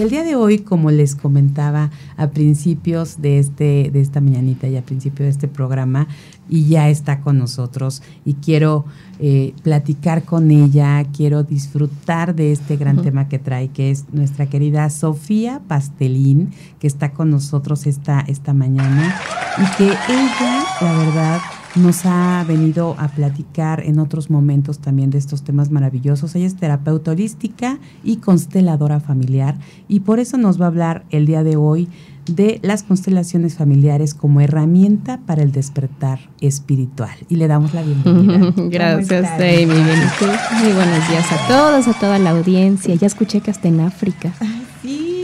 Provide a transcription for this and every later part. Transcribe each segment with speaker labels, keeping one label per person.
Speaker 1: Y el día de hoy, como les comentaba a principios de, este, de esta mañanita y a principio de este programa, y ya está con nosotros y quiero eh, platicar con ella, quiero disfrutar de este gran tema que trae, que es nuestra querida Sofía Pastelín, que está con nosotros esta, esta mañana y que ella, la verdad, nos ha venido a platicar en otros momentos también de estos temas maravillosos. Ella es terapeuta holística y consteladora familiar y por eso nos va a hablar el día de hoy de las constelaciones familiares como herramienta para el despertar espiritual. Y le damos la bienvenida.
Speaker 2: Gracias, Amy. Muy buenos días a todos, a toda la audiencia. Ya escuché que hasta en África.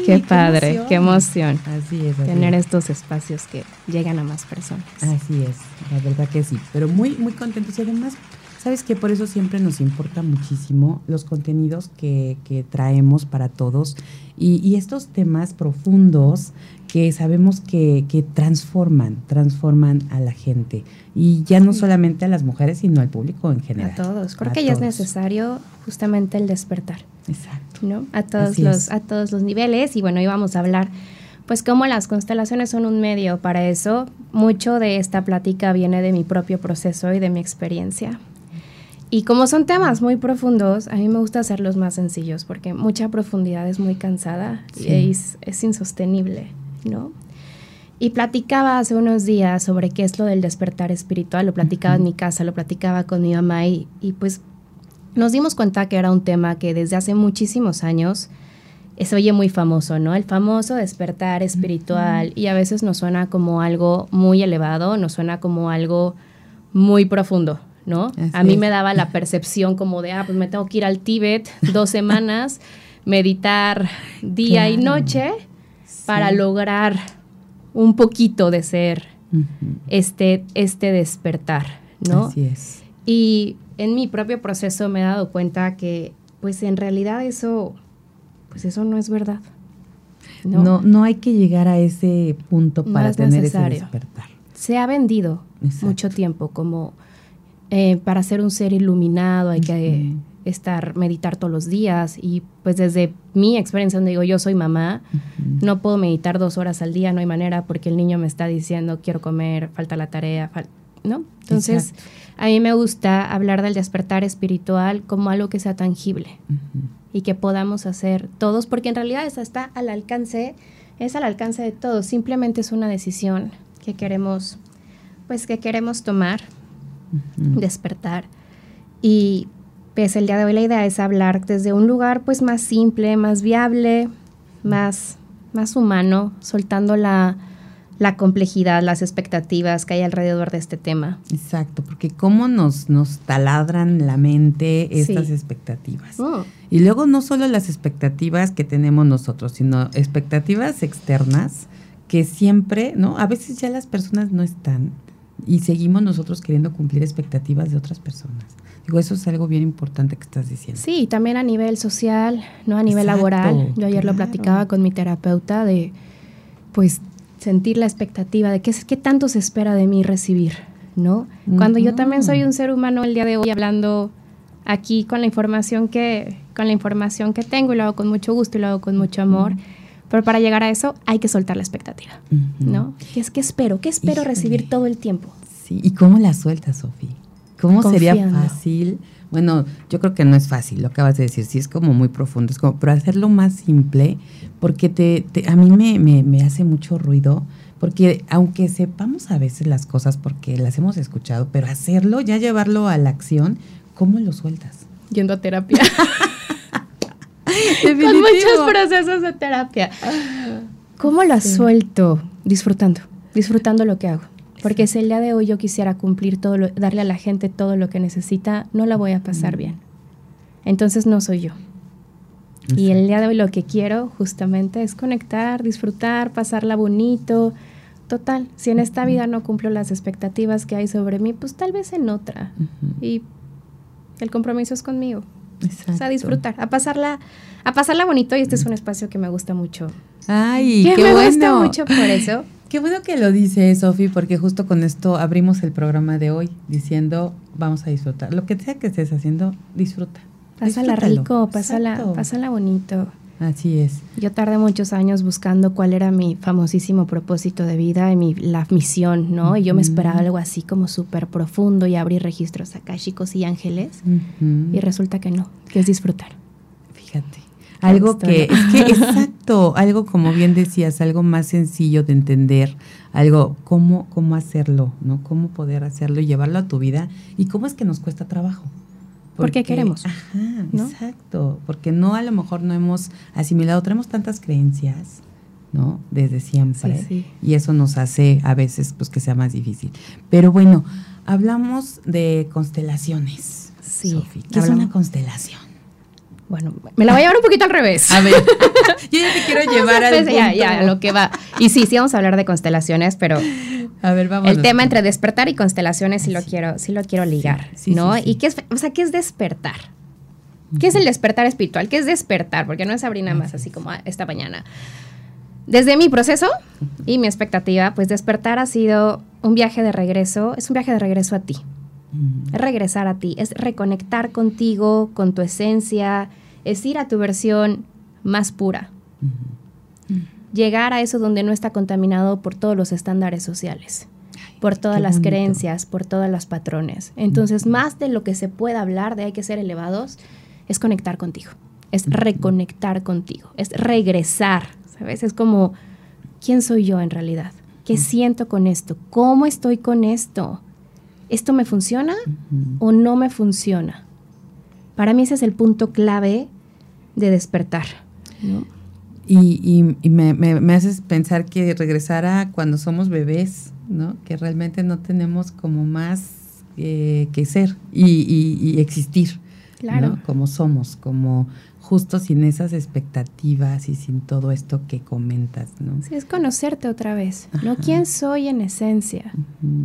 Speaker 2: Qué padre, qué emoción.
Speaker 1: Así es.
Speaker 2: tener estos espacios que llegan a más personas.
Speaker 1: Así es, la verdad que sí. Pero muy, muy contentos y además, sabes que por eso siempre nos importa muchísimo los contenidos que, que traemos para todos y, y, estos temas profundos que sabemos que, que, transforman, transforman a la gente. Y ya no solamente a las mujeres, sino al público en general.
Speaker 2: A todos. Creo que ya es necesario justamente el despertar.
Speaker 1: Exacto.
Speaker 2: ¿no? A todos los, a todos los niveles. Y bueno, hoy vamos a hablar, pues, cómo las constelaciones son un medio para eso. Mucho de esta plática viene de mi propio proceso y de mi experiencia. Y como son temas muy profundos, a mí me gusta hacerlos más sencillos porque mucha profundidad es muy cansada sí. y es, es, insostenible, ¿no? Y platicaba hace unos días sobre qué es lo del despertar espiritual, lo platicaba uh -huh. en mi casa, lo platicaba con mi mamá y, y pues nos dimos cuenta que era un tema que desde hace muchísimos años se oye muy famoso, ¿no? El famoso despertar espiritual uh -huh. y a veces nos suena como algo muy elevado, nos suena como algo muy profundo, ¿no? Así a mí es. me daba la percepción como de, ah, pues me tengo que ir al Tíbet dos semanas, meditar día claro. y noche sí. para lograr un poquito de ser uh -huh. este, este despertar, ¿no?
Speaker 1: Así es.
Speaker 2: Y en mi propio proceso me he dado cuenta que, pues en realidad eso, pues eso no es verdad.
Speaker 1: No, no, no hay que llegar a ese punto para no es tener necesario. ese despertar.
Speaker 2: Se ha vendido Exacto. mucho tiempo como eh, para ser un ser iluminado hay que uh -huh. estar, meditar todos los días y pues desde mi experiencia donde digo yo soy mamá, uh -huh. no puedo meditar dos horas al día, no hay manera porque el niño me está diciendo quiero comer, falta la tarea, fal ¿no? Entonces Exacto. a mí me gusta hablar del despertar espiritual como algo que sea tangible uh -huh. y que podamos hacer todos porque en realidad esa está al alcance, es al alcance de todos, simplemente es una decisión que queremos, pues que queremos tomar -huh. despertar. Y pues el día de hoy la idea es hablar desde un lugar pues más simple, más viable, más, más humano, soltando la, la complejidad, las expectativas que hay alrededor de este tema.
Speaker 1: Exacto, porque cómo nos, nos taladran la mente estas sí. expectativas. Oh. Y luego no solo las expectativas que tenemos nosotros, sino expectativas externas que siempre, ¿no? A veces ya las personas no están y seguimos nosotros queriendo cumplir expectativas de otras personas. Digo, eso es algo bien importante que estás diciendo.
Speaker 2: Sí, también a nivel social, no a nivel Exacto, laboral. Yo ayer claro. lo platicaba con mi terapeuta de, pues, sentir la expectativa de qué, qué tanto se espera de mí recibir, ¿no? Cuando yo también soy un ser humano el día de hoy hablando aquí con la información que, con la información que tengo y lo hago con mucho gusto y lo hago con mucho amor. Pero para llegar a eso hay que soltar la expectativa, uh -huh. ¿no? ¿Qué es que espero? ¿Qué espero Híjole. recibir todo el tiempo?
Speaker 1: Sí, ¿y cómo la sueltas, Sofía? ¿Cómo Confiando. sería fácil? Bueno, yo creo que no es fácil, lo acabas de decir, sí es como muy profundo, es como, pero hacerlo más simple, porque te, te a mí me, me, me, hace mucho ruido, porque aunque sepamos a veces las cosas porque las hemos escuchado, pero hacerlo, ya llevarlo a la acción, ¿cómo lo sueltas?
Speaker 2: Yendo a terapia. Con muchos procesos de terapia. ¿Cómo la sí. suelto? Disfrutando, disfrutando lo que hago. Porque si el día de hoy yo quisiera cumplir todo, lo, darle a la gente todo lo que necesita, no la voy a pasar mm. bien. Entonces no soy yo. Y el día de hoy lo que quiero justamente es conectar, disfrutar, pasarla bonito. Total, si en esta vida no cumplo las expectativas que hay sobre mí, pues tal vez en otra. Y el compromiso es conmigo. Exacto. O sea, disfrutar, a pasarla, a pasarla bonito y este es un espacio que me gusta mucho.
Speaker 1: Ay,
Speaker 2: que
Speaker 1: qué
Speaker 2: me
Speaker 1: bueno.
Speaker 2: gusta mucho por eso.
Speaker 1: Qué bueno que lo dice Sofi, porque justo con esto abrimos el programa de hoy diciendo vamos a disfrutar. Lo que sea que estés haciendo, disfruta.
Speaker 2: Pásala
Speaker 1: Disfrútalo.
Speaker 2: rico, pásala,
Speaker 1: Exacto.
Speaker 2: pásala bonito.
Speaker 1: Así es.
Speaker 2: Yo tardé muchos años buscando cuál era mi famosísimo propósito de vida y mi, la misión, ¿no? Y yo me esperaba algo así como súper profundo y abrir registros akáshicos y ángeles. Y resulta que no, que es disfrutar.
Speaker 1: Fíjate. Algo que, es que, exacto, algo como bien decías, algo más sencillo de entender, algo, cómo, cómo hacerlo, ¿no? Cómo poder hacerlo y llevarlo a tu vida y cómo es que nos cuesta trabajo.
Speaker 2: Porque queremos,
Speaker 1: Ajá,
Speaker 2: ¿no?
Speaker 1: exacto, porque no a lo mejor no hemos asimilado, tenemos tantas creencias, ¿no? Desde siempre.
Speaker 2: Sí, sí.
Speaker 1: Y eso nos hace a veces pues que sea más difícil. Pero bueno, hablamos de constelaciones.
Speaker 2: Sí.
Speaker 1: ¿Qué es una constelación?
Speaker 2: Bueno, me la voy a llevar un poquito al revés.
Speaker 1: A ver, yo ya te quiero llevar al
Speaker 2: ya,
Speaker 1: punto.
Speaker 2: ya, a lo que va. Y sí, sí vamos a hablar de constelaciones, pero
Speaker 1: A ver, vamos.
Speaker 2: el tema entre despertar y constelaciones sí lo quiero, sí lo quiero ligar,
Speaker 1: Sí,
Speaker 2: ¿no? Y qué es, o sea, ¿qué es despertar? ¿Qué es el despertar espiritual? ¿Qué es despertar? Porque no es abrir nada más así como ah, esta mañana. Desde mi proceso y mi expectativa, pues despertar ha sido un viaje de regreso, es un viaje de regreso a ti. Es regresar a ti, es reconectar contigo, con tu esencia, es ir a tu versión más pura. Llegar a eso donde no está contaminado por todos los estándares sociales, por todas las
Speaker 1: bonito.
Speaker 2: creencias, por todos los patrones. Entonces, más de lo que se pueda hablar de hay que ser elevados, es conectar contigo, es reconectar contigo, es regresar, ¿sabes? Es como, ¿quién soy yo en realidad? ¿Qué siento con esto? ¿Cómo estoy con esto? ¿Esto me funciona o no me funciona? Para mí ese es el punto clave de despertar. ¿no?
Speaker 1: Y, y- y me, me- me haces pensar que regresar a cuando somos bebés, ¿no? Que realmente no tenemos como más eh, que ser y, y- y existir,
Speaker 2: Claro.
Speaker 1: ¿no? Como somos, como justo sin esas expectativas y sin todo esto que comentas, ¿no?
Speaker 2: Sí, es conocerte otra vez, ¿no?
Speaker 1: Ajá.
Speaker 2: ¿Quién soy en esencia?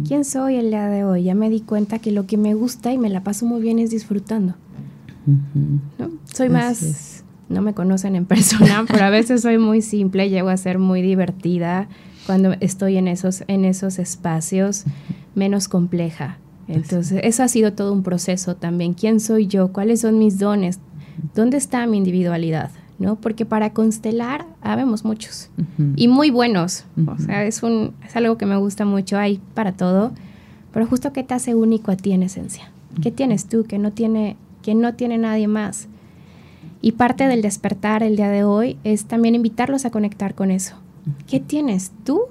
Speaker 2: ¿Quién soy el día de hoy? Ya me di cuenta que lo que me gusta y me la paso muy bien es disfrutando. ¿no? Soy
Speaker 1: Así
Speaker 2: más,
Speaker 1: es.
Speaker 2: no me conocen en persona, pero a veces soy muy simple, llego a ser muy divertida cuando estoy en esos, en esos espacios, menos compleja. Entonces, eso ha sido todo un proceso también. ¿Quién soy yo? ¿Cuáles son mis dones? ¿Dónde está mi individualidad? ¿No? Porque para constelar habemos muchos y muy buenos. O sea, es, un, es algo que me gusta mucho, hay para todo, pero justo qué te hace único a ti en esencia. ¿Qué tienes tú que no tiene, que no tiene nadie más? Y parte del despertar el día de hoy es también invitarlos a conectar con eso. ¿Qué tienes tú?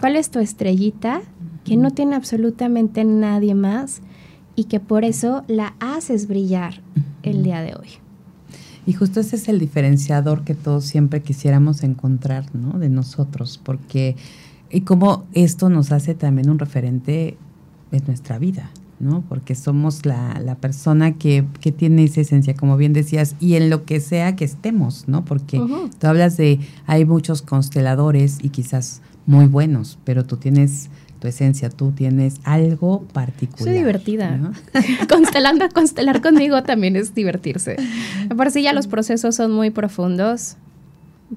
Speaker 2: ¿Cuál es tu estrellita que no tiene absolutamente nadie más y que por eso la haces brillar el día de hoy?
Speaker 1: Y justo ese es el diferenciador que todos siempre quisiéramos encontrar, ¿no? De nosotros, porque y cómo esto nos hace también un referente en nuestra vida, ¿no? Porque somos la, la persona que, que tiene esa esencia, como bien decías, y en lo que sea que estemos, ¿no? Porque tú hablas de, hay muchos consteladores y quizás muy buenos, pero tú tienes tu esencia, tú tienes algo particular.
Speaker 2: Soy divertida.
Speaker 1: ¿no?
Speaker 2: Constelando, constelar conmigo también es divertirse. Por sí ya los procesos son muy profundos,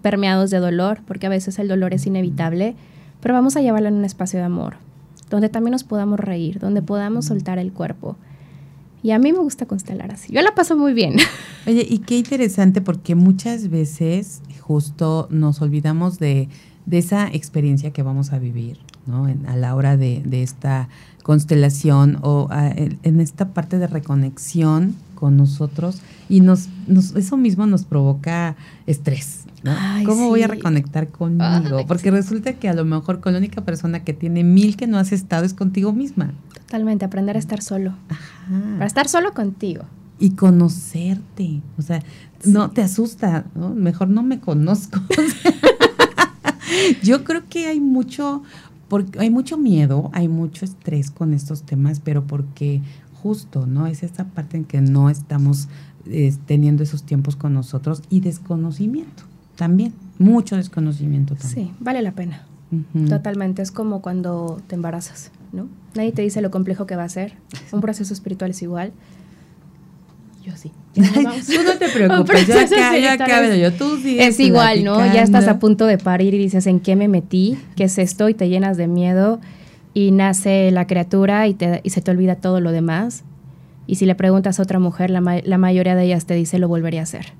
Speaker 2: permeados de dolor, porque a veces el dolor es inevitable, pero vamos a llevarlo en un espacio de amor, donde también nos podamos reír, donde podamos soltar el cuerpo. Y a mí me gusta constelar así. Yo la paso muy bien.
Speaker 1: Oye, y qué interesante porque muchas veces justo nos olvidamos de, de esa experiencia que vamos a vivir, ¿no? En- a la hora de, de esta constelación o a- en esta parte de reconexión con nosotros y nos, nos eso mismo nos provoca estrés. ¿no?
Speaker 2: Ay,
Speaker 1: ¿Cómo voy a reconectar conmigo?
Speaker 2: Ay,
Speaker 1: Porque resulta que a lo mejor con la única persona que tiene mil que no has estado es contigo misma.
Speaker 2: Totalmente, aprender a estar solo.
Speaker 1: Ajá
Speaker 2: Para estar solo contigo.
Speaker 1: y conocerte. O sea, no te asusta, ¿no? Mejor no me conozco. Yo creo que hay mucho, porque hay mucho miedo, hay mucho estrés con estos temas, pero porque justo, ¿no? Es esa parte en que no estamos teniendo esos tiempos con nosotros y desconocimiento también, mucho desconocimiento también.
Speaker 2: Sí, vale la pena. Totalmente, es como cuando te embarazas, ¿no? Nadie te dice lo complejo que va a ser. Un proceso espiritual es igual. Yo sí.
Speaker 1: tú no te preocupes, yo acá, yo, tú
Speaker 2: Es igual, ¿no? Ya estás a punto de parir y dices, ¿en qué me metí? ¿Qué es esto? Y te llenas de miedo y nace la criatura y, te, y se te olvida todo lo demás. Y si le preguntas a otra mujer, la, la mayoría de ellas te dice, lo volvería a hacer.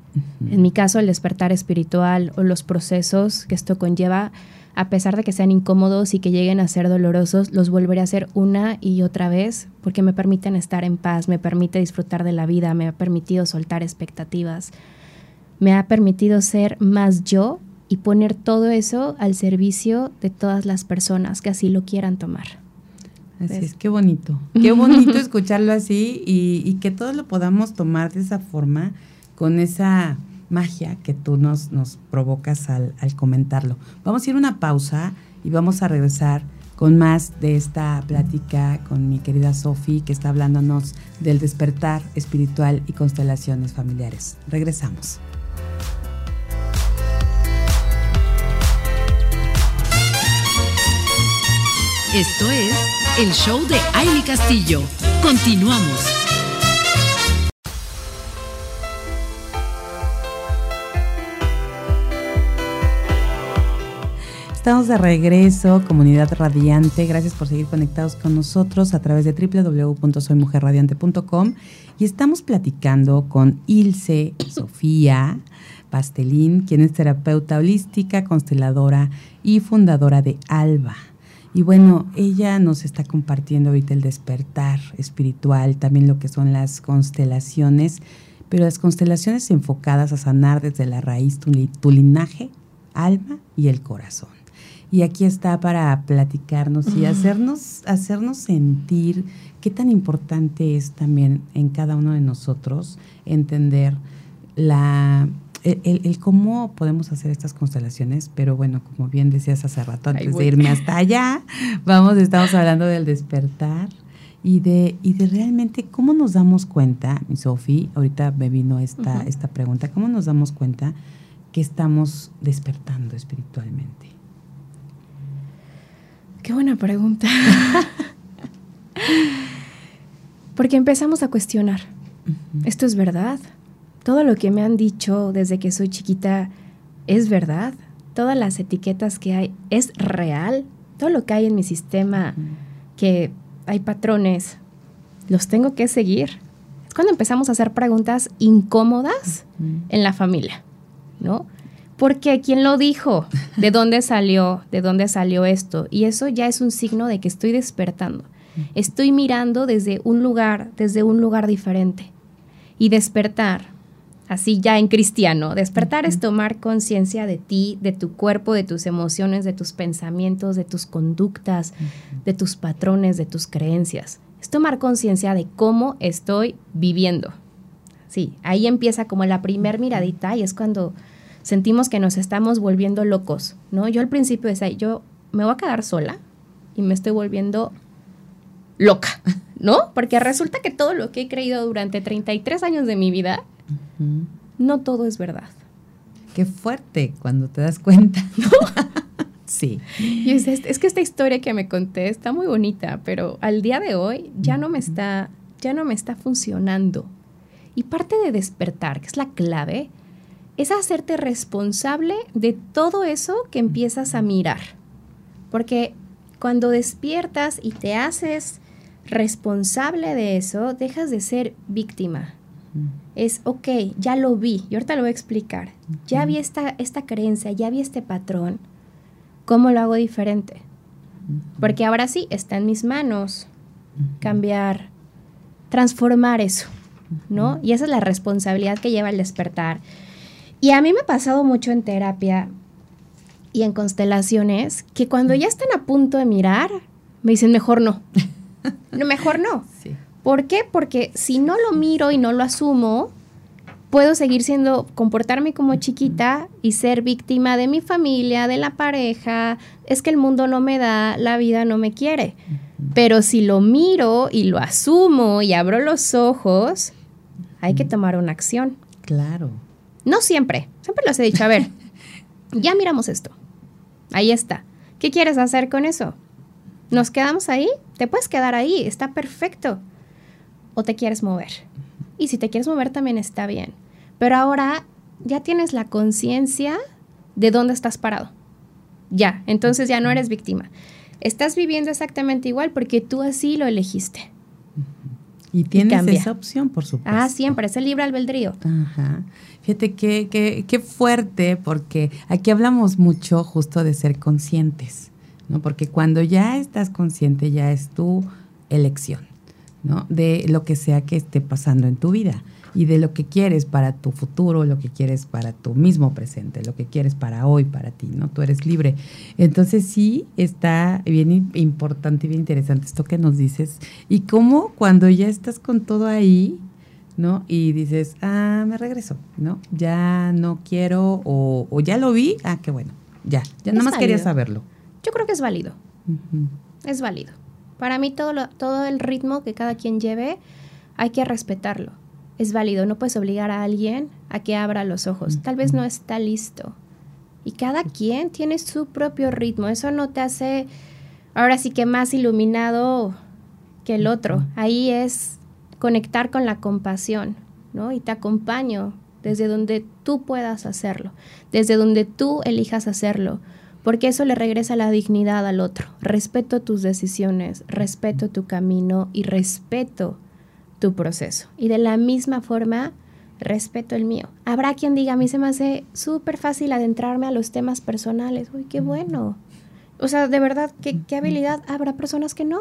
Speaker 2: En mi caso, el despertar espiritual o los procesos que esto conlleva a pesar de que sean incómodos y que lleguen a ser dolorosos, los volveré a hacer una y otra vez porque me permiten estar en paz, me permite disfrutar de la vida, me ha permitido soltar expectativas, me ha permitido ser más yo y poner todo eso al servicio de todas las personas que así lo quieran tomar.
Speaker 1: Así es, qué bonito, qué bonito escucharlo así y, y que todos lo podamos tomar de esa forma, con esa magia que tú nos, nos provocas al, comentarlo. Vamos a ir a una pausa y vamos a regresar con más de esta plática con mi querida Sofi, que está hablándonos del despertar espiritual y constelaciones familiares. Regresamos.
Speaker 3: Esto es el show de Aile Castillo. Continuamos.
Speaker 1: Estamos de regreso, comunidad radiante. Gracias por seguir conectados con nosotros a través de www.soymujerradiante.com y estamos platicando con Ilse Sofía Pastelín, quien es terapeuta holística, consteladora y fundadora de Alba. Y bueno, ella nos está compartiendo ahorita el despertar espiritual, también lo que son las constelaciones, pero las constelaciones enfocadas a sanar desde la raíz tu, tu linaje, alma y el corazón y aquí está para platicarnos y hacernos, hacernos sentir qué tan importante es también en cada uno de nosotros entender la, el, cómo podemos hacer estas constelaciones, pero bueno, como bien decías hace rato, antes de irme hasta allá, vamos, estamos hablando del despertar y de, y de realmente cómo nos damos cuenta, mi Sofi, ahorita me vino esta, esta pregunta, cómo nos damos cuenta que estamos despertando espiritualmente.
Speaker 2: Qué buena pregunta. Porque empezamos a cuestionar, ¿esto es verdad? Todo lo que me han dicho desde que soy chiquita es verdad. Todas las etiquetas que hay es real. Todo lo que hay en mi sistema, que hay patrones, los tengo que seguir. Es cuando empezamos a hacer preguntas incómodas en la familia, ¿no? Porque quién lo dijo, de dónde salió, de dónde salió esto. Y eso ya es un signo de que estoy despertando. Estoy mirando desde un lugar, desde un lugar diferente. Y despertar, así ya en cristiano, despertar es tomar conciencia de ti, de tu cuerpo, de tus emociones, de tus pensamientos, de tus conductas, de tus patrones, de tus creencias. Es tomar conciencia de cómo estoy viviendo. Sí, ahí empieza como la primer miradita y es cuando sentimos que nos estamos volviendo locos, ¿no? Yo al principio decía, yo me voy a quedar sola y me estoy volviendo loca, ¿no? Porque resulta que todo lo que he creído durante 33 años de mi vida, no todo es verdad.
Speaker 1: Qué fuerte cuando te das cuenta, ¿no? sí.
Speaker 2: Y es, es, que esta historia que me conté está muy bonita, pero al día de hoy ya no me está, ya no me está funcionando. Y parte de despertar, que es la clave, es hacerte responsable de todo eso que empiezas a mirar. Porque cuando despiertas y te haces responsable de eso, dejas de ser víctima. Es, ok, ya lo vi, y ahorita lo voy a explicar. Ya vi esta, esta creencia, ya vi este patrón. ¿Cómo lo hago diferente? Porque ahora sí, está en mis manos cambiar, transformar eso, ¿no? Y esa es la responsabilidad que lleva el despertar. Y a mí me ha pasado mucho en terapia y en constelaciones que cuando ya están a punto de mirar, me dicen, mejor no. no mejor no. ¿Por qué? Porque si no lo miro y no lo asumo, puedo seguir siendo, comportarme como chiquita y ser víctima de mi familia, de la pareja. Es que el mundo no me da, la vida no me quiere. Pero si lo miro y lo asumo y abro los ojos, hay que tomar una acción.
Speaker 1: Claro.
Speaker 2: No siempre, siempre los he dicho, a ver, ya miramos esto, ahí está. ¿Qué quieres hacer con eso? ¿Nos quedamos ahí? Te puedes quedar ahí, está perfecto. ¿O te quieres mover? Y si te quieres mover también está bien. Pero ahora ya tienes la conciencia de dónde estás parado. Ya, entonces ya no eres víctima. Estás viviendo exactamente igual porque tú así lo elegiste.
Speaker 1: Y tienes esa opción, por supuesto.
Speaker 2: Ah, siempre, es el libre albedrío.
Speaker 1: Ajá. Fíjate qué, qué, qué fuerte, porque aquí hablamos mucho justo de ser conscientes, ¿no? Porque cuando ya estás consciente, ya es tu elección, ¿no? De lo que sea que esté pasando en tu vida y de lo que quieres para tu futuro, lo que quieres para tu mismo presente, lo que quieres para hoy, para ti, ¿no? Tú eres libre. Entonces sí está bien importante y bien interesante esto que nos dices. Y cómo cuando ya estás con todo ahí, ¿no? Y dices, ah, me regreso, ¿no? Ya no quiero o, ya lo vi, ah, qué bueno, ya, ya nada más quería saberlo.
Speaker 2: Yo creo que es válido. Es válido. Para mí todo, lo, todo el ritmo que cada quien lleve hay que respetarlo es válido, no puedes obligar a alguien a que abra los ojos, tal vez no está listo. Y cada quien tiene su propio ritmo, eso no te hace ahora sí que más iluminado que el otro. Ahí es conectar con la compasión, ¿no? Y te acompaño desde donde tú puedas hacerlo, desde donde tú elijas hacerlo, porque eso le regresa la dignidad al otro. Respeto tus decisiones, respeto tu camino y respeto tu proceso. Y de la misma forma, respeto el mío. Habrá quien diga, a mí se me hace súper fácil adentrarme a los temas personales. Uy, qué bueno. O sea, de verdad, ¿qué, qué habilidad? Habrá personas que no.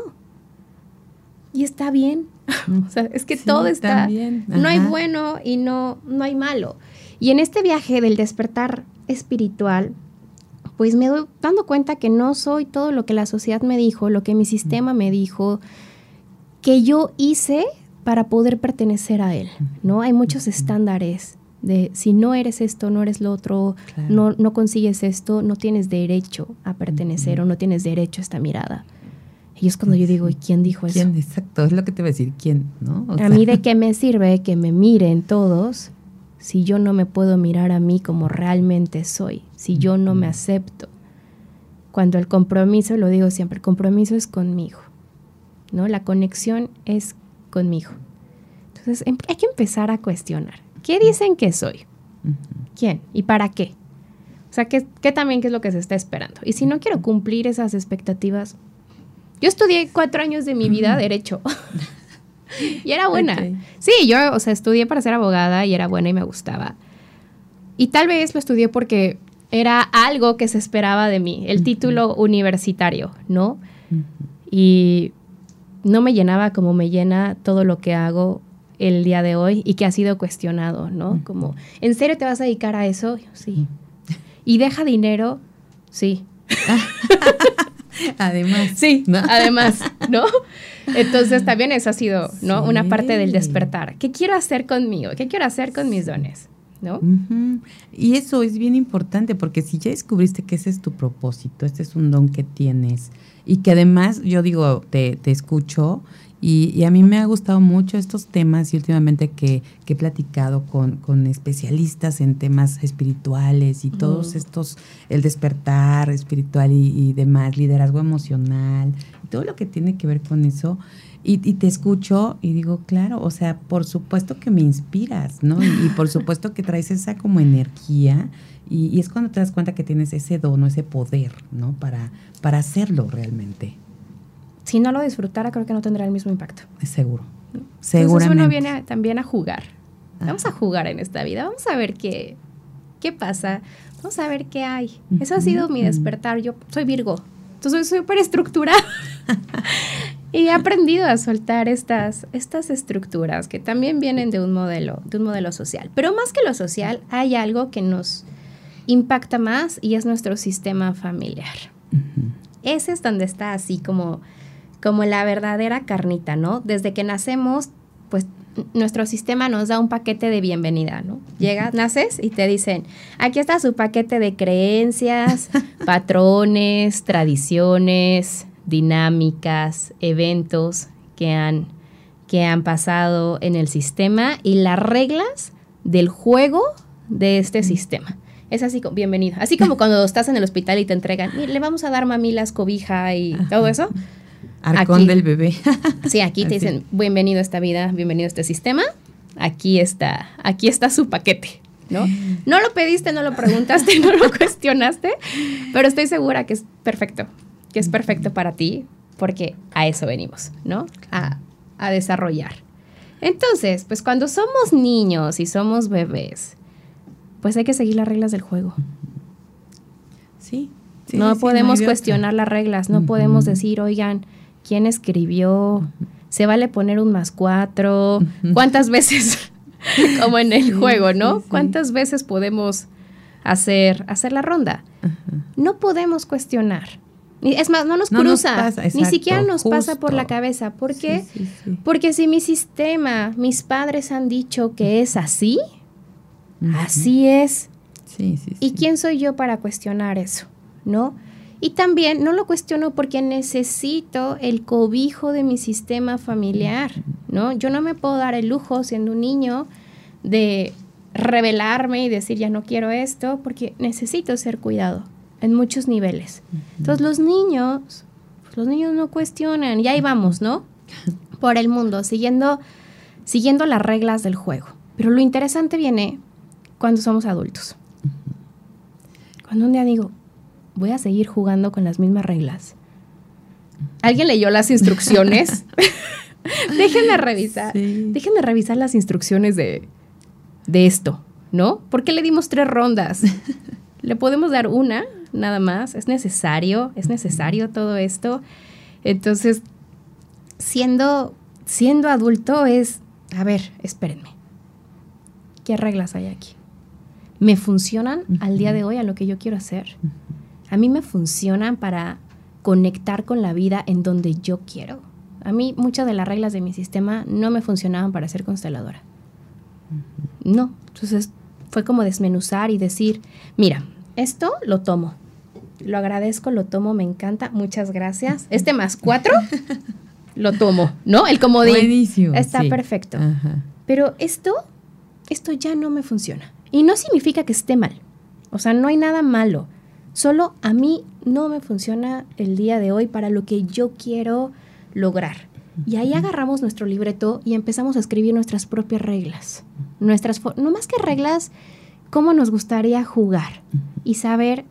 Speaker 2: Y está bien. o sea, es que todo está... No hay bueno y no, no hay malo. Y en este viaje del despertar espiritual, pues me doy dando cuenta que no soy todo lo que la sociedad me dijo, lo que mi sistema me dijo, que yo hice para poder pertenecer a él, ¿no? Hay muchos estándares de si no eres esto, no eres lo otro, no, no consigues esto, no tienes derecho a pertenecer o no tienes derecho a esta mirada. Y es cuando yo digo, ¿y quién dijo eso?
Speaker 1: ¿Quién? Exacto, es lo que te voy a decir, ¿quién? ¿no?
Speaker 2: a mí de qué me sirve que me miren todos si yo no me puedo mirar a mí como realmente soy, si yo no me acepto. Cuando el compromiso, lo digo siempre, el compromiso es conmigo, ¿no? La conexión es conmigo. Entonces em, hay que empezar a cuestionar. ¿Qué dicen que soy? ¿Quién? ¿Y para qué? O sea, ¿qué, también qué es lo que se está esperando? Y si no quiero cumplir esas expectativas, yo estudié cuatro años de mi vida derecho. y era buena. Sí, yo, o sea, estudié para ser abogada y era buena y me gustaba. Y tal vez lo estudié porque era algo que se esperaba de mí, el título universitario, ¿no? Y no me llenaba como me llena todo lo que hago el día de hoy y que ha sido cuestionado, ¿no? Como, ¿en serio te vas a dedicar a eso? Sí. ¿Y deja dinero? Sí.
Speaker 1: además.
Speaker 2: Sí, además, ¿no? Entonces también eso ha sido, ¿no? Una parte del despertar. ¿Qué quiero hacer conmigo? ¿Qué quiero hacer con mis dones? ¿No?
Speaker 1: Y eso es bien importante porque si ya descubriste que ese es tu propósito, este es un don que tienes, y que además yo digo, te, te escucho y, a mí me ha gustado mucho estos temas y últimamente que, que he platicado con, con, especialistas en temas espirituales y todos estos, el despertar espiritual y, demás, liderazgo emocional, y todo lo que tiene que ver con eso. Y, te escucho y digo, claro, o sea, por supuesto que me inspiras, ¿no? Y, por supuesto que traes esa como energía y, es cuando te das cuenta que tienes ese dono, ese poder, ¿no? Para, para hacerlo realmente.
Speaker 2: Si no lo disfrutara, creo que no tendrá el mismo impacto.
Speaker 1: Seguro. Seguramente.
Speaker 2: Entonces uno viene también a jugar. Vamos a jugar en esta vida. Vamos a ver qué, qué pasa. Vamos a ver qué hay. Eso ha sido mi despertar. Yo soy Virgo. Entonces soy súper estructurada. y he aprendido a soltar estas, estas estructuras que también vienen de un modelo, de un modelo social. Pero más que lo social, hay algo que nos impacta más y es nuestro sistema familiar. Ese es donde está así como, como la verdadera carnita, ¿no? Desde que nacemos, pues nuestro sistema nos da un paquete de bienvenida, ¿no? Llegas, naces y te dicen, aquí está su paquete de creencias, patrones, tradiciones, dinámicas, eventos que han, que han pasado en el sistema y las reglas del juego de este sistema. Es así, como, bienvenido. Así como cuando estás en el hospital y te entregan, le vamos a dar mamilas, cobija y todo eso.
Speaker 1: Arcón del bebé.
Speaker 2: sí, aquí te dicen, bienvenido a esta vida, bienvenido a este sistema. Aquí está, aquí está su paquete. ¿no? No lo pediste, no lo preguntaste, no lo cuestionaste, pero estoy segura que es perfecto, que es perfecto para ti, porque a eso venimos, ¿no? A, a desarrollar. Entonces, pues cuando somos niños y somos bebés, pues hay que seguir las reglas del juego.
Speaker 1: Sí.
Speaker 2: no podemos cuestionar las reglas, no podemos decir, oigan, ¿quién escribió? ¿Se vale poner un más cuatro? ¿Cuántas veces? Como en el juego, ¿no? ¿Cuántas veces podemos hacer, hacer la ronda? No podemos cuestionar. Es más, no nos cruza, ni siquiera nos pasa por la cabeza. ¿Por qué? Porque si mi sistema, mis padres han dicho que es así, así es. ¿Y quién soy yo para cuestionar eso? ¿No? Y también no lo cuestiono porque necesito el cobijo de mi sistema familiar, ¿no? Yo no me puedo dar el lujo siendo un niño de revelarme y decir ya no quiero esto porque necesito ser cuidado en muchos niveles. Entonces los niños, pues, los niños no cuestionan y ahí vamos, ¿no? Por el mundo, siguiendo, siguiendo las reglas del juego. Pero lo interesante viene cuando somos adultos. Cuando un día digo, voy a seguir jugando con las mismas reglas. ¿Alguien leyó las instrucciones? déjenme revisar. Déjenme revisar las instrucciones de, de esto, ¿no? ¿Por qué le dimos tres rondas? ¿Le podemos dar una? Nada más. Es necesario, es necesario todo esto. Entonces, siendo, siendo adulto es, a ver, espérenme. ¿Qué reglas hay aquí? ¿Me funcionan al día de hoy a lo que yo quiero hacer? A mí me funcionan para conectar con la vida en donde yo quiero. A mí muchas de las reglas de mi sistema no me funcionaban para ser consteladora. No, entonces fue como desmenuzar y decir, mira, esto lo tomo, lo agradezco, lo tomo, me encanta, muchas gracias. Este más cuatro, lo tomo, ¿no? El comodín. Buenísimo. Está perfecto. Pero esto, esto ya no me funciona. Y no significa que esté mal. O sea, no hay nada malo. Solo a mí no me funciona el día de hoy para lo que yo quiero lograr. Y ahí agarramos nuestro libreto y empezamos a escribir nuestras propias reglas. Nuestras, no más que reglas, cómo nos gustaría jugar y saber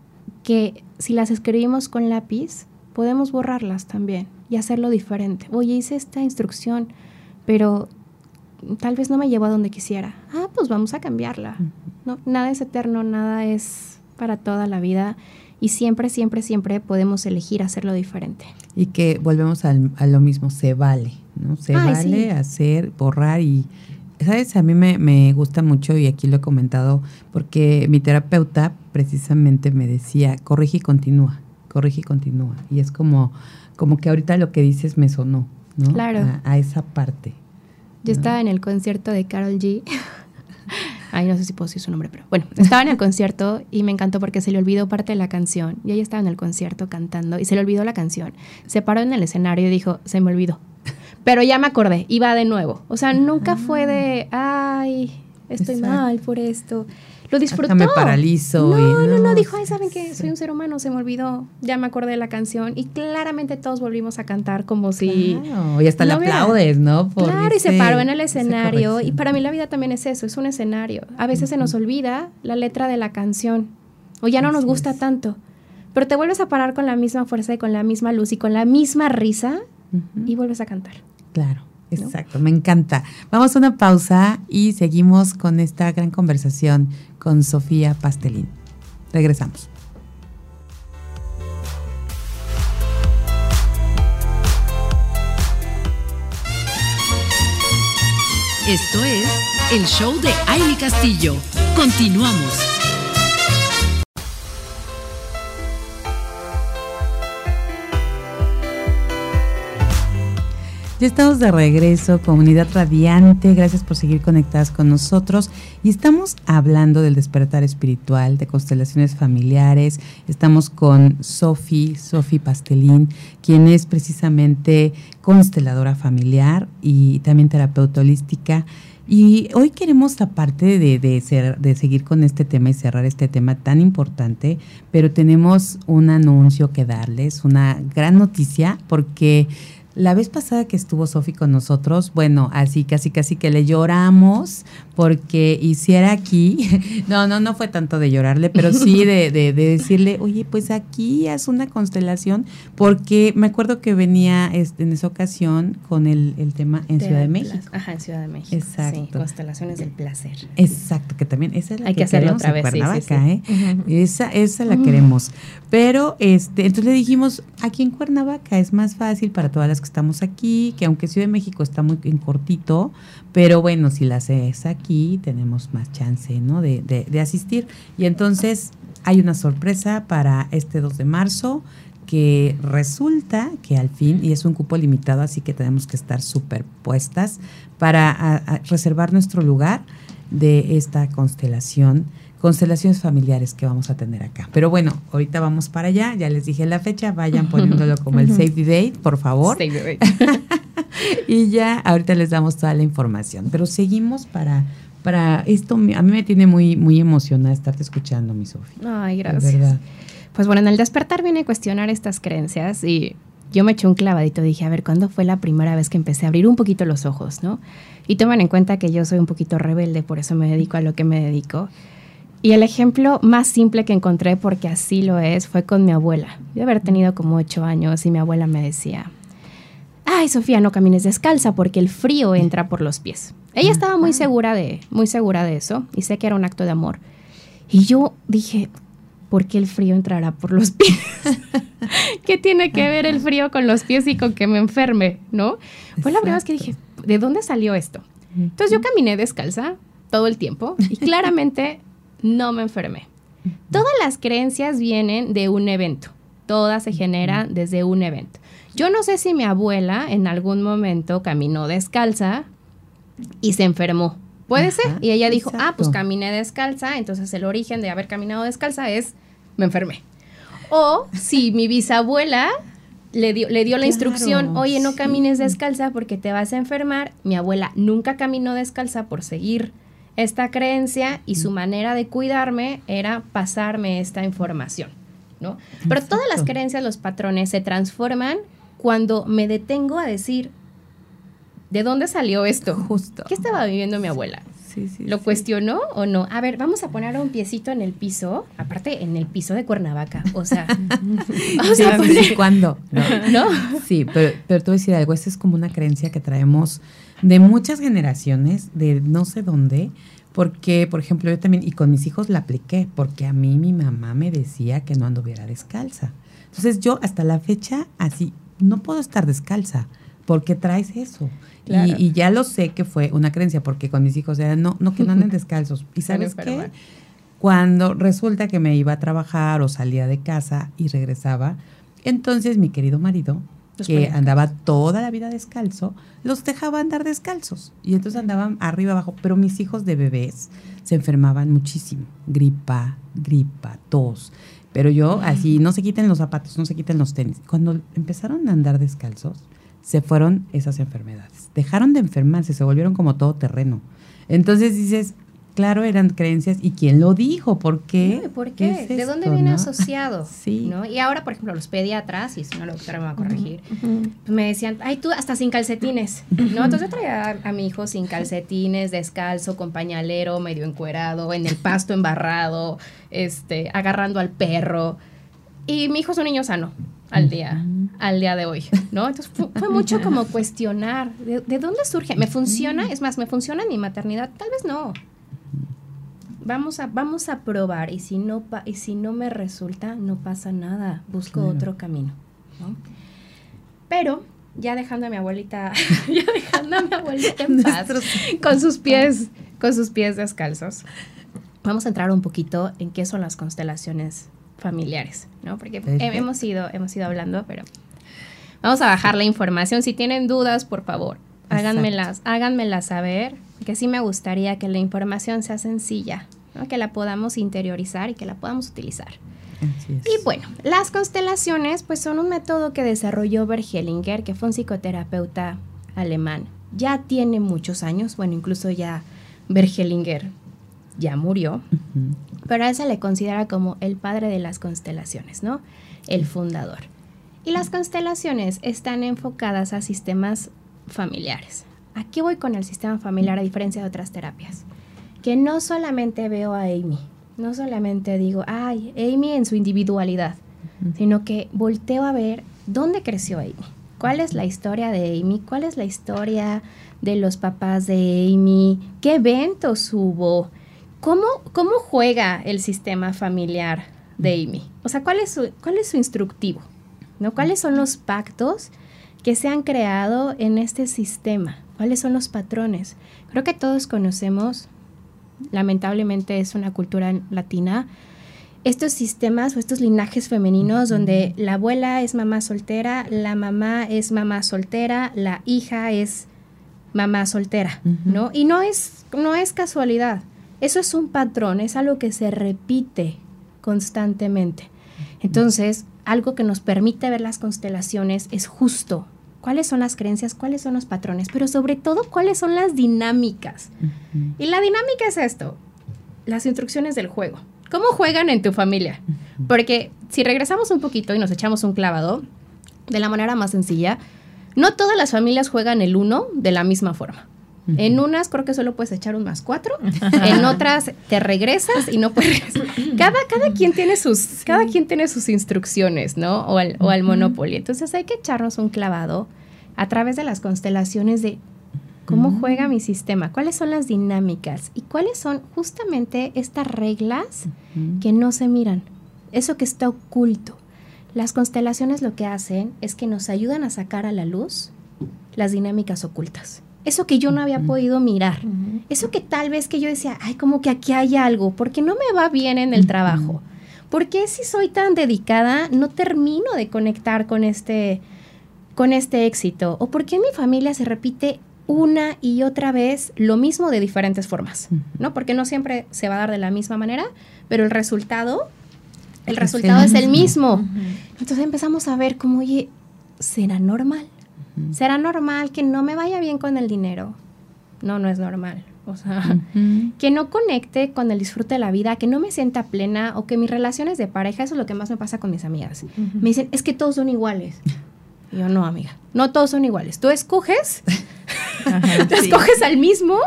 Speaker 2: que si las escribimos con lápiz, podemos borrarlas también y hacerlo diferente. Oye, hice esta instrucción, pero tal vez no me llevó a donde quisiera. Ah, pues vamos a cambiarla. No, nada es eterno, nada es para toda la vida y siempre, siempre, siempre podemos elegir hacerlo diferente.
Speaker 1: Y que volvemos a lo mismo, se vale, ¿no? Se vale hacer, borrar y ¿Sabes? A mí me, gusta mucho y aquí lo he comentado porque mi terapeuta precisamente me decía, corrige y continúa, corrige y continúa. Y es como, como que ahorita lo que dices me sonó, ¿no?
Speaker 2: Claro.
Speaker 1: A, esa parte.
Speaker 2: Yo estaba en el concierto de Carol G. Ay, no sé si puedo decir su nombre, pero bueno, estaba en el concierto y me encantó porque se le olvidó parte de la canción. Y ella estaba en el concierto cantando y se le olvidó la canción. Se paró en el escenario y dijo, se me olvidó. Pero ya me acordé, iba de nuevo. O sea, nunca fue de, ay, estoy mal por esto. Lo disfrutó.
Speaker 1: me paralizo.
Speaker 2: No, no, no, dijo, ay, ¿saben qué? Soy un ser humano, se me olvidó. Ya me acordé de la canción. Y claramente todos volvimos a cantar como si.
Speaker 1: Claro, y hasta le aplaudes, ¿no?
Speaker 2: claro, y se paró en el escenario. Y para mí la vida también es eso, es un escenario. A veces se nos olvida la letra de la canción. O ya no nos gusta tanto. Pero te vuelves a parar con la misma fuerza y con la misma luz y con la misma risa y vuelves a cantar.
Speaker 1: Claro, exacto, me encanta. Vamos a una pausa y seguimos con esta gran conversación con Sofía Pastelín. Regresamos.
Speaker 3: Esto es el show de Aile Castillo. Continuamos.
Speaker 1: Ya estamos de regreso, comunidad radiante. Gracias por seguir conectadas con nosotros. Y estamos hablando del despertar espiritual, de constelaciones familiares. Estamos con Sofi, Sofi Pastelín, quien es precisamente consteladora familiar y también terapeuta holística. Y hoy queremos, aparte de, de, seguir con este tema y cerrar este tema tan importante, pero tenemos un anuncio que darles, una gran noticia, porque la vez pasada que estuvo Sofi con nosotros, bueno, así casi casi que le lloramos porque hiciera aquí, no, no, no fue tanto de llorarle, pero sí de, de, decirle, oye, pues aquí haz una constelación, porque me acuerdo que venía este, en esa ocasión con el, el tema en Ciudad de México.
Speaker 2: Ajá, en Ciudad de México.
Speaker 1: Exacto.
Speaker 2: Sí, constelaciones del placer.
Speaker 1: Exacto, que también esa es la
Speaker 2: Hay que, que hacerlo otra vez.
Speaker 1: Cuernavaca,
Speaker 2: sí,
Speaker 1: sí. ¿eh? Esa, esa la uh -huh. queremos. Pero este, entonces le dijimos, aquí en Cuernavaca es más fácil para todas las que estamos aquí, que aunque Ciudad de México está muy en cortito, pero bueno, si la haces aquí, tenemos más chance, ¿no? De, de, asistir. Y entonces hay una sorpresa para este 2 de marzo que resulta que al fin, y es un cupo limitado, así que tenemos que estar superpuestas para reservar nuestro lugar de esta constelación constelaciones familiares que vamos a tener acá. Pero bueno, ahorita vamos para allá, ya les dije la fecha, vayan poniéndolo como el save the date, por favor.
Speaker 2: Save the date.
Speaker 1: y ya ahorita les damos toda la información. Pero seguimos para para esto, a mí me tiene muy muy emocionada estarte escuchando, mi Sofía.
Speaker 2: Ay, gracias. Pues bueno, en el despertar viene a cuestionar estas creencias y yo me eché un clavadito, dije, a ver, ¿cuándo fue la primera vez que empecé a abrir un poquito los ojos, no? Y tomen en cuenta que yo soy un poquito rebelde, por eso me dedico a lo que me dedico. Y el ejemplo más simple que encontré, porque así lo es, fue con mi abuela. Yo haber tenido como ocho años y mi abuela me decía, ay Sofía, no camines descalza porque el frío entra por los pies. Ella estaba muy segura de, muy segura de eso y sé que era un acto de amor. Y yo dije, ¿por qué el frío entrará por los pies? ¿Qué tiene que ver el frío con los pies y con que me enferme? ¿No? Fue la primera vez que dije, ¿de dónde salió esto? Entonces yo caminé descalza todo el tiempo y claramente no me enfermé. Todas las creencias vienen de un evento. Todas se generan desde un evento. Yo no sé si mi abuela en algún momento caminó descalza y se enfermó. Puede Ajá, ser. Y ella dijo, exacto. ah, pues caminé descalza. Entonces el origen de haber caminado descalza es, me enfermé. O si mi bisabuela le dio, le dio la instrucción, oye, no camines sí. descalza porque te vas a enfermar. Mi abuela nunca caminó descalza por seguir esta creencia y su manera de cuidarme era pasarme esta información, ¿no? Pero todas las creencias, los patrones se transforman cuando me detengo a decir, ¿de dónde salió esto?
Speaker 1: Justo.
Speaker 2: ¿Qué estaba viviendo mi abuela?
Speaker 1: Sí, sí,
Speaker 2: ¿Lo sí. cuestionó o no? A ver, vamos a poner un piecito en el piso, aparte en el piso de Cuernavaca, o sea,
Speaker 1: vamos sí, a poner... ¿Cuándo? No.
Speaker 2: ¿No?
Speaker 1: Sí, pero, pero te voy a decir algo, esta es como una creencia que traemos de muchas generaciones, de no sé dónde, porque, por ejemplo, yo también, y con mis hijos la apliqué, porque a mí mi mamá me decía que no anduviera descalza. Entonces yo hasta la fecha así, no puedo estar descalza, porque traes eso. Claro. Y, y, ya lo sé que fue una creencia, porque con mis hijos era, no, no que no anden descalzos. ¿Y sabes qué? Cuando resulta que me iba a trabajar o salía de casa y regresaba, entonces mi querido marido que andaba toda la vida descalzo, los dejaba andar descalzos. Y entonces andaban arriba abajo. Pero mis hijos de bebés se enfermaban muchísimo. Gripa, gripa, tos. Pero yo así, no se quiten los zapatos, no se quiten los tenis. Cuando empezaron a andar descalzos, se fueron esas enfermedades. Dejaron de enfermarse, se volvieron como todo terreno. Entonces dices, claro, eran creencias. ¿Y quién lo dijo? ¿Por qué?
Speaker 2: ¿Por
Speaker 1: qué?
Speaker 2: Es ¿De dónde viene ¿no? asociado?
Speaker 1: sí.
Speaker 2: ¿no? Y ahora, por ejemplo, los pediatras, y si no la doctora me va a corregir, uh -huh. pues me decían, ay, tú hasta sin calcetines, ¿no? Entonces yo traía a, a, mi hijo sin calcetines, descalzo, con pañalero, medio encuerado, en el pasto embarrado, este, agarrando al perro. Y mi hijo es un niño sano al día, uh -huh. al día de hoy, ¿no? Entonces fue, fue mucho como cuestionar, ¿de, ¿de, dónde surge? ¿Me funciona? Es más, ¿me funciona en mi maternidad? Tal vez no vamos a, vamos a probar y si no, y si no me resulta, no pasa nada, busco claro. otro camino. ¿no? Pero ya dejando a mi abuelita, ya dejando a mi abuelita en paz, con sus pies, con sus pies descalzos, vamos a entrar un poquito en qué son las constelaciones familiares, ¿no? Porque hemos ido, hemos ido hablando, pero Vamos a bajar la información. Si tienen dudas, por favor, háganmelas, háganmelas saber, que sí me gustaría que la información sea sencilla, que la podamos interiorizar y que la podamos utilizar. Y bueno, las constelaciones pues son un método que desarrolló Bergelinger, que fue un psicoterapeuta alemán. Ya tiene muchos años, bueno, incluso ya Bergelinger ya murió, pero a él se le considera como el padre de las constelaciones, ¿no? El fundador. Y las constelaciones están enfocadas a sistemas familiares. Aquí voy con el sistema familiar a diferencia de otras terapias, que no solamente veo a Amy, no solamente digo, ay, Amy en su individualidad, sino que volteo a ver dónde creció Amy, cuál es la historia de Amy, cuál es la historia de los papás de Amy, qué eventos hubo, cómo, cómo juega el sistema familiar de Amy, o sea, cuál es su, cuál es su instructivo, ¿no? ¿Cuáles son los pactos que se han creado en este sistema? ¿Cuáles son los patrones? Creo que todos conocemos lamentablemente es una cultura latina, estos sistemas o estos linajes femeninos donde la abuela es mamá soltera, la mamá es mamá soltera, la hija es mamá soltera, ¿no? Y no es, no es casualidad, eso es un patrón, es algo que se repite constantemente. Entonces, algo que nos permite ver las constelaciones es justo cuáles son las creencias, cuáles son los patrones, pero sobre todo cuáles son las dinámicas. Y la dinámica es esto, las instrucciones del juego. ¿Cómo juegan en tu familia? Porque si regresamos un poquito y nos echamos un clavado, de la manera más sencilla, no todas las familias juegan el uno de la misma forma. En unas creo que solo puedes echar un más cuatro, en otras te regresas y no puedes. Cada, cada quien tiene sus, cada quien tiene sus instrucciones, ¿no? O al, o al Monopoly. Entonces hay que echarnos un clavado a través de las constelaciones de cómo juega mi sistema, cuáles son las dinámicas y cuáles son justamente estas reglas que no se miran, eso que está oculto. Las constelaciones lo que hacen es que nos ayudan a sacar a la luz las dinámicas ocultas eso que yo no había podido mirar, eso que tal vez que yo decía, ay, como que aquí hay algo, porque no me va bien en el trabajo, porque si soy tan dedicada no termino de conectar con este, con este éxito, o porque en mi familia se repite una y otra vez lo mismo de diferentes formas, ¿no? Porque no siempre se va a dar de la misma manera, pero el resultado, el resultado es el mismo. Entonces empezamos a ver como, oye, ¿será normal? ¿Será normal que no me vaya bien con el dinero? No, no es normal. O sea, que no conecte con el disfrute de la vida, que no me sienta plena o que mis relaciones de pareja, eso es lo que más me pasa con mis amigas. Me dicen, es que todos son iguales. yo, no, amiga, no todos son iguales. Tú escoges, tú escoges al mismo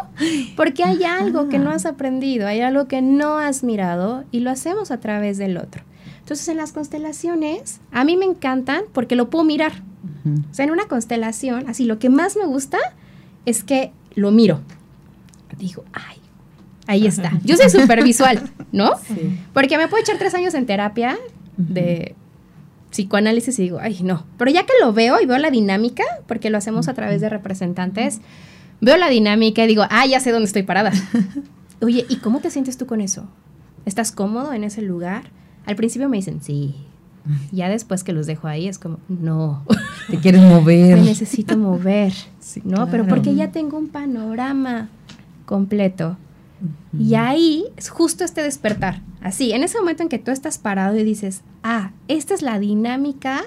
Speaker 2: porque hay algo que no has aprendido, hay algo que no has mirado y lo hacemos a través del otro. Entonces, en las constelaciones, a mí me encantan porque lo puedo mirar. O sea, en una constelación, así lo que más me gusta es que lo miro. Digo, ay, ahí está. Yo soy súper visual, ¿no? Porque me puedo echar tres años en terapia de psicoanálisis y digo, ay, no. Pero ya que lo veo y veo la dinámica, porque lo hacemos a través de representantes, veo la dinámica y digo, ah, ya sé dónde estoy parada. Oye, ¿y cómo te sientes tú con eso? ¿Estás cómodo en ese lugar? Al principio me dicen, sí, ya después que los dejo ahí es como, no.
Speaker 1: Te quieres mover.
Speaker 2: Me necesito mover, ¿no? Pero porque ya tengo un panorama completo. Y ahí es justo este despertar. Así, en ese momento en que tú estás parado y dices, ah, esta es la dinámica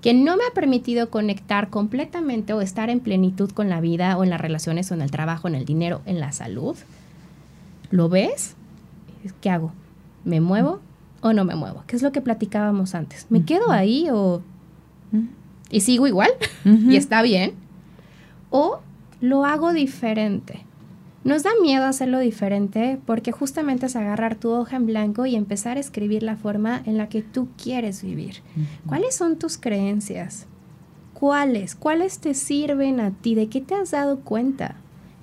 Speaker 2: que no me ha permitido conectar completamente o estar en plenitud con la vida o en las relaciones o en el trabajo, en el dinero, en la salud. ¿Lo ves? ¿Qué hago? ¿Me muevo? O no me muevo, ¿Qué es lo que platicábamos antes. ¿Me quedo ahí o... y sigo igual y está bien? ¿O lo hago diferente? Nos da miedo hacerlo diferente porque justamente es agarrar tu hoja en blanco y empezar a escribir la forma en la que tú quieres vivir. ¿Cuáles son tus creencias? ¿Cuáles? ¿Cuáles te sirven a ti? ¿De qué te has dado cuenta?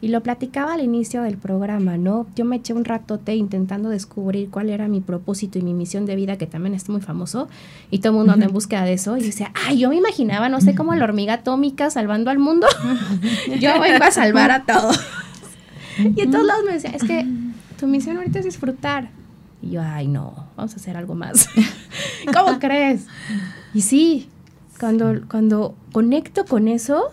Speaker 2: Y lo platicaba al inicio del programa, ¿no? Yo me eché un ratote intentando descubrir cuál era mi propósito y mi misión de vida, que también es muy famoso, y todo el mundo anda en búsqueda de eso. Y dice, ay, yo me imaginaba, no sé, como la hormiga atómica salvando al mundo. yo vengo a salvar a todos. y en todos lados me decía, es que tu misión ahorita es disfrutar. Y yo, ay, no, vamos a hacer algo más. ¿Cómo crees? Y sí, Cuando, cuando conecto con eso,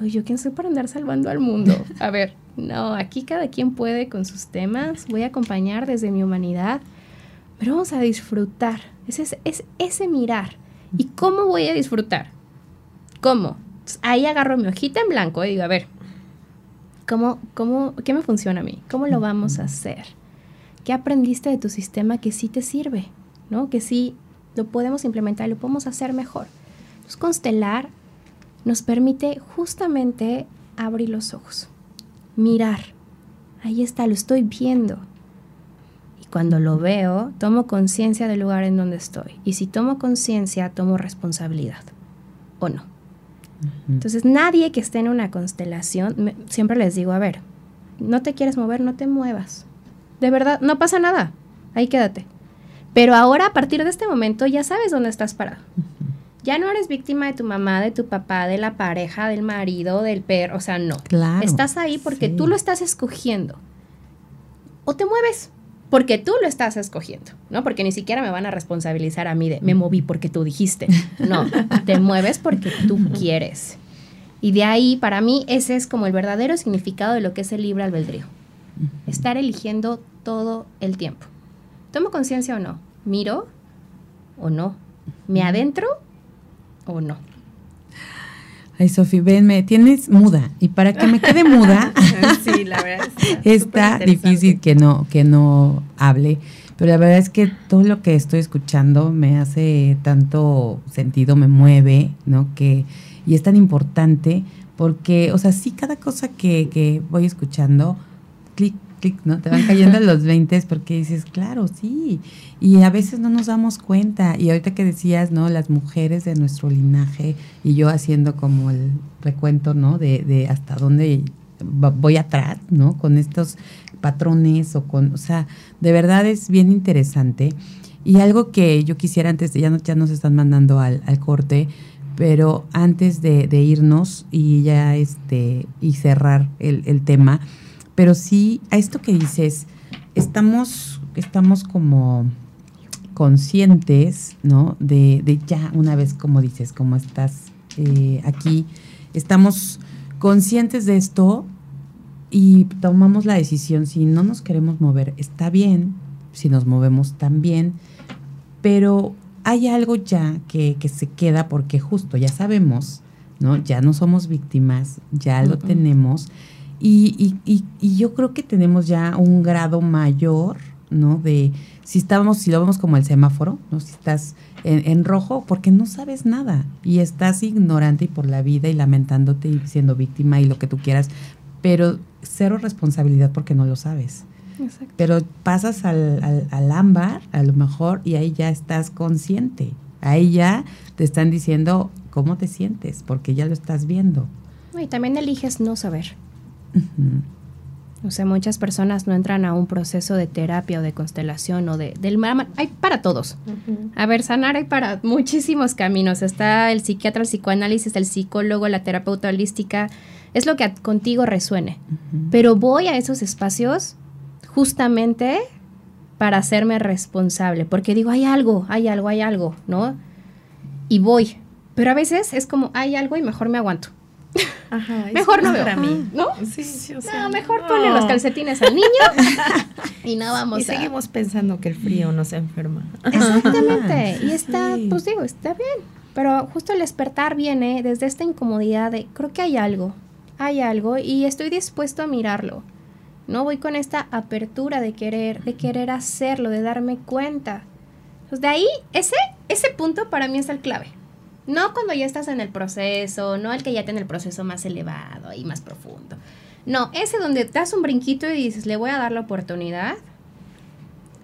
Speaker 2: digo, ¿yo quién soy para andar salvando al mundo? A ver, no, aquí cada quien puede con sus temas, voy a acompañar desde mi humanidad, pero vamos a disfrutar, es, es, ese mirar. ¿Y cómo voy a disfrutar? ¿Cómo? ahí agarro mi hojita en blanco y digo, a ver, ¿cómo, cómo, ¿qué me funciona a mí? ¿Cómo lo vamos a hacer? ¿Qué aprendiste de tu sistema que sí te sirve? ¿no? Que sí lo podemos implementar, lo podemos hacer mejor. Entonces, constelar nos permite justamente abrir los ojos, mirar. Ahí está, lo estoy viendo. Y cuando lo veo, tomo conciencia del lugar en donde estoy. Y si tomo conciencia, tomo responsabilidad. ¿O no? Entonces, nadie que esté en una constelación, siempre les digo, a ver, no te quieres mover, no te muevas. De verdad, no pasa nada. Ahí quédate. Pero ahora, a partir de este momento, ya sabes dónde estás parado. Ya no eres víctima de tu mamá, de tu papá, de la pareja, del marido, del perro. O sea, no. Claro, estás ahí porque tú lo estás escogiendo. O te mueves porque tú lo estás escogiendo, ¿no? Porque ni siquiera me van a responsabilizar a mí de me moví porque tú dijiste. No, te mueves porque tú quieres. Y de ahí, para mí, ese es como el verdadero significado de lo que es el libre albedrío. Estar eligiendo todo el tiempo. ¿Tomo conciencia o no? ¿Miro o no? ¿Me adentro o no?
Speaker 1: Ay, Sofi, ven, me tienes muda. Y para que me quede muda, sí, la verdad está, difícil que no, que no hable. Pero la verdad es que todo lo que estoy escuchando me hace tanto sentido, me mueve, ¿no? Que, y es tan importante porque, o sea, sí, cada cosa que, que voy escuchando, clic, ¿no? Te van cayendo los 20 porque dices, claro, sí. Y a veces no nos damos cuenta. Y ahorita que decías, ¿no? Las mujeres de nuestro linaje y yo haciendo como el recuento, ¿no? De, de hasta dónde voy atrás, ¿no? Con estos patrones o con, o sea, de verdad es bien interesante. Y algo que yo quisiera antes, de, ya, no, ya nos están mandando al, al corte, pero antes de, de, irnos y ya este, y cerrar el, el tema, pero sí, a esto que dices, estamos, estamos como conscientes, ¿no? De, de ya una vez, como dices, como estás eh, aquí, estamos conscientes de esto y tomamos la decisión, si no nos queremos mover, está bien, si nos movemos también, pero hay algo ya que, que se queda porque justo ya sabemos, ¿no? Ya no somos víctimas, ya lo tenemos y, y, y, yo creo que tenemos ya un grado mayor, ¿no? De si estamos, si lo vemos como el semáforo, ¿no? Si estás en, rojo, porque no sabes nada y estás ignorante y por la vida y lamentándote y siendo víctima y lo que tú quieras, pero cero responsabilidad porque no lo sabes. Exacto. Pero pasas al, al, al ámbar, a lo mejor, y ahí ya estás consciente. Ahí ya te están diciendo cómo te sientes, porque ya lo estás viendo.
Speaker 2: Y también eliges no saber. O sea, muchas personas no entran a un proceso de terapia o de constelación o de del hay para todos. A ver, sanar hay para muchísimos caminos. Está el psiquiatra, el psicoanálisis, el psicólogo, la terapeuta holística. Es lo que contigo resuene. Pero voy a esos espacios justamente para hacerme responsable, porque digo, hay algo, hay algo, hay algo, ¿no? Y voy. Pero a veces es como, hay algo y mejor me aguanto mejor no veo. Para mí. ¿No? Sí, no, mejor ponle los calcetines al niño y no vamos
Speaker 4: y seguimos pensando que el frío nos enferma.
Speaker 2: Exactamente. y está, pues digo, está bien. Pero justo el despertar viene desde esta incomodidad de, creo que hay algo, hay algo y estoy dispuesto a mirarlo. No voy con esta apertura de querer, de querer hacerlo, de darme cuenta. Pues de ahí, ese, ese punto para mí es el clave. No cuando ya estás en el proceso, no el que ya tiene el proceso más elevado y más profundo. No, ese donde das un brinquito y dices, le voy a dar la oportunidad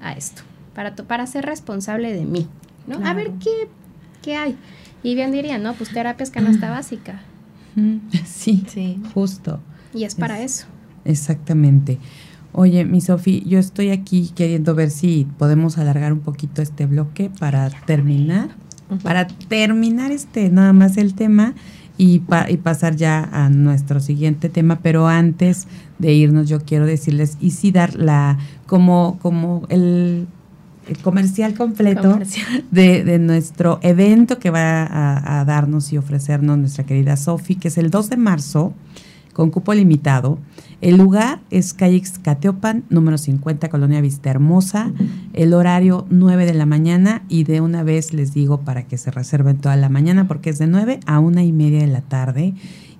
Speaker 2: a esto, para, para ser responsable de mí, ¿no? A ver qué, qué hay. Y bien diría, no, pues terapia es canasta básica.
Speaker 1: Sí, sí, justo.
Speaker 2: Y es para eso.
Speaker 1: Exactamente. Oye, mi Sofi, yo estoy aquí queriendo ver si podemos alargar un poquito este bloque para terminar para terminar este nada más el tema y, y, pasar ya a nuestro siguiente tema, pero antes de irnos yo quiero decirles y sí dar la como como el el comercial completo De, nuestro evento que va a, a, darnos y ofrecernos nuestra querida Sofi, que es el 2 de marzo, con cupo limitado. El lugar es calle Xcateopan, número 50, Colonia Vista Hermosa. El horario 9 de la mañana y de una vez les digo para que se reserven toda la mañana porque es de 9 a una y media de la tarde.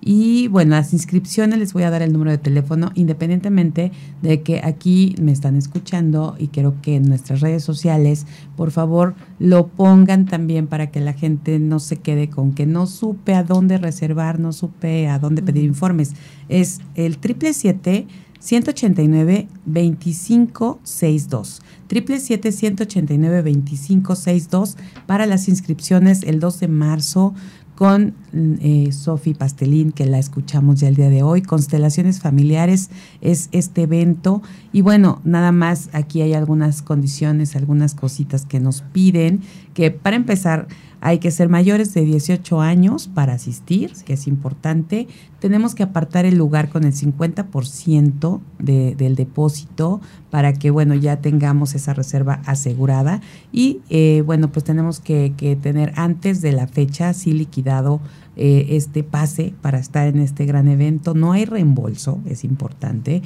Speaker 1: Y bueno, las inscripciones les voy a dar el número de teléfono, independientemente de que aquí me están escuchando y quiero que en nuestras redes sociales, por favor, lo pongan también para que la gente no se quede con que no supe a dónde reservar, no supe a dónde pedir informes. Es el triple siete 189 2562 triple siete 189 2562 para las inscripciones el 2 de marzo con eh, Sofi Pastelín, que la escuchamos ya el día de hoy. Constelaciones Familiares es este evento. Y bueno, nada más aquí hay algunas condiciones, algunas cositas que nos piden, que para empezar hay que ser mayores de 18 años para asistir, que es importante. Tenemos que apartar el lugar con el 50% de, del depósito para que, bueno, ya tengamos esa reserva asegurada. Y, eh, bueno, pues tenemos que, tener antes de la fecha, sí liquidado eh, este pase para estar en este gran evento. No hay reembolso, es importante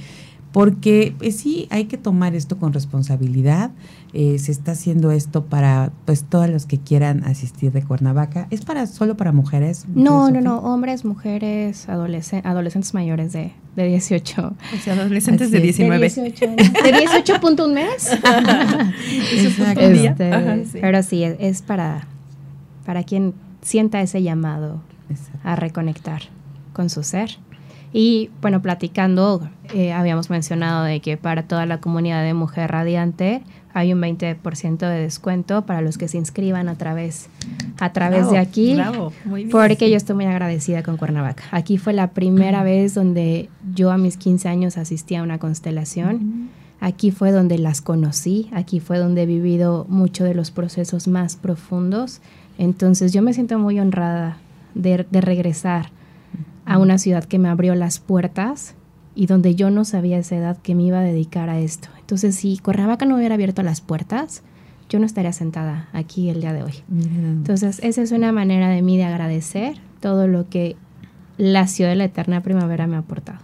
Speaker 1: porque pues, sí hay que tomar esto con responsabilidad. Eh, se está haciendo esto para pues todas las que quieran asistir de Cuernavaca. ¿Es para solo para mujeres?
Speaker 2: No, no, no, hombres, mujeres, adolescentes mayores de, de 18.
Speaker 4: O sea, adolescentes de 19.
Speaker 2: De 18, de 18 punto un mes. este, Pero sí, es, para, para quien sienta ese llamado a reconectar con su ser. Y bueno, platicando, eh, habíamos mencionado de que para toda la comunidad de Mujer Radiante hay un 20% de descuento para los que se inscriban a través, a través de aquí. Bravo, muy bien. Porque yo estoy muy agradecida con Cuernavaca. Aquí fue la primera vez donde yo a mis 15 años asistí a una constelación. Aquí fue donde las conocí, aquí fue donde he vivido mucho de los procesos más profundos. Entonces yo me siento muy honrada de, de regresar a una ciudad que me abrió las puertas y donde yo no sabía a esa edad que me iba a dedicar a esto. Entonces, si Cuernavaca no hubiera abierto las puertas, yo no estaría sentada aquí el día de hoy. Entonces, esa es una manera de mí de agradecer todo lo que la ciudad de la eterna primavera me ha aportado.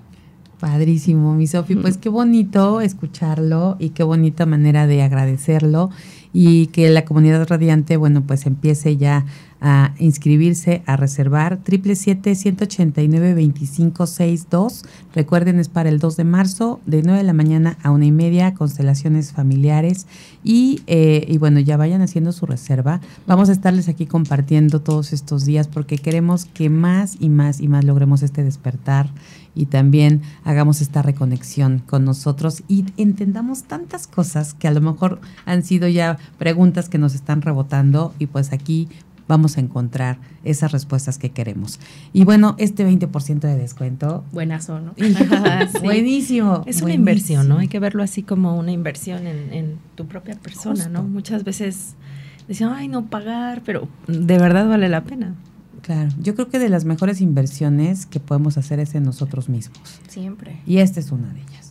Speaker 1: Padrísimo, mi Sofi. Pues qué bonito escucharlo y qué bonita manera de agradecerlo y que la comunidad radiante, bueno, pues empiece ya a inscribirse, a reservar. 777-189-2562. Recuerden, es para el 2 de marzo, de 9 de la mañana a una y media, constelaciones familiares. Y, eh, y bueno, ya vayan haciendo su reserva. Vamos a estarles aquí compartiendo todos estos días porque queremos que más y más y más logremos este despertar y también hagamos esta reconexión con nosotros y entendamos tantas cosas que a lo mejor han sido ya preguntas que nos están rebotando y pues aquí vamos a encontrar esas respuestas que queremos. Y bueno, este 20% de descuento.
Speaker 2: Buenazo, ¿no?
Speaker 1: Buenísimo.
Speaker 4: Es una inversión, ¿no? Hay que verlo así como una inversión en, tu propia persona, ¿no? Muchas veces decían, ay, no pagar, pero de verdad vale la pena.
Speaker 1: Claro, yo creo que de las mejores inversiones que podemos hacer es en nosotros mismos.
Speaker 2: Siempre.
Speaker 1: Y esta es una de ellas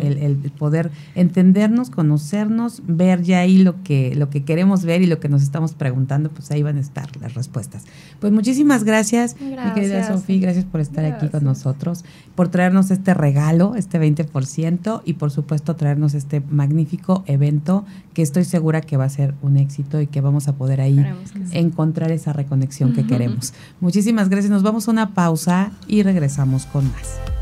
Speaker 1: el, poder entendernos, conocernos, ver ya ahí lo que, lo que queremos ver y lo que nos estamos preguntando, pues ahí van a estar las respuestas. Pues muchísimas gracias, mi querida Sofía, gracias por estar aquí con nosotros, por traernos este regalo, este 20% y por supuesto traernos este magnífico evento que estoy segura que va a ser un éxito y que vamos a poder ahí encontrar esa reconexión que queremos. Muchísimas gracias, nos vamos a una pausa y regresamos con más.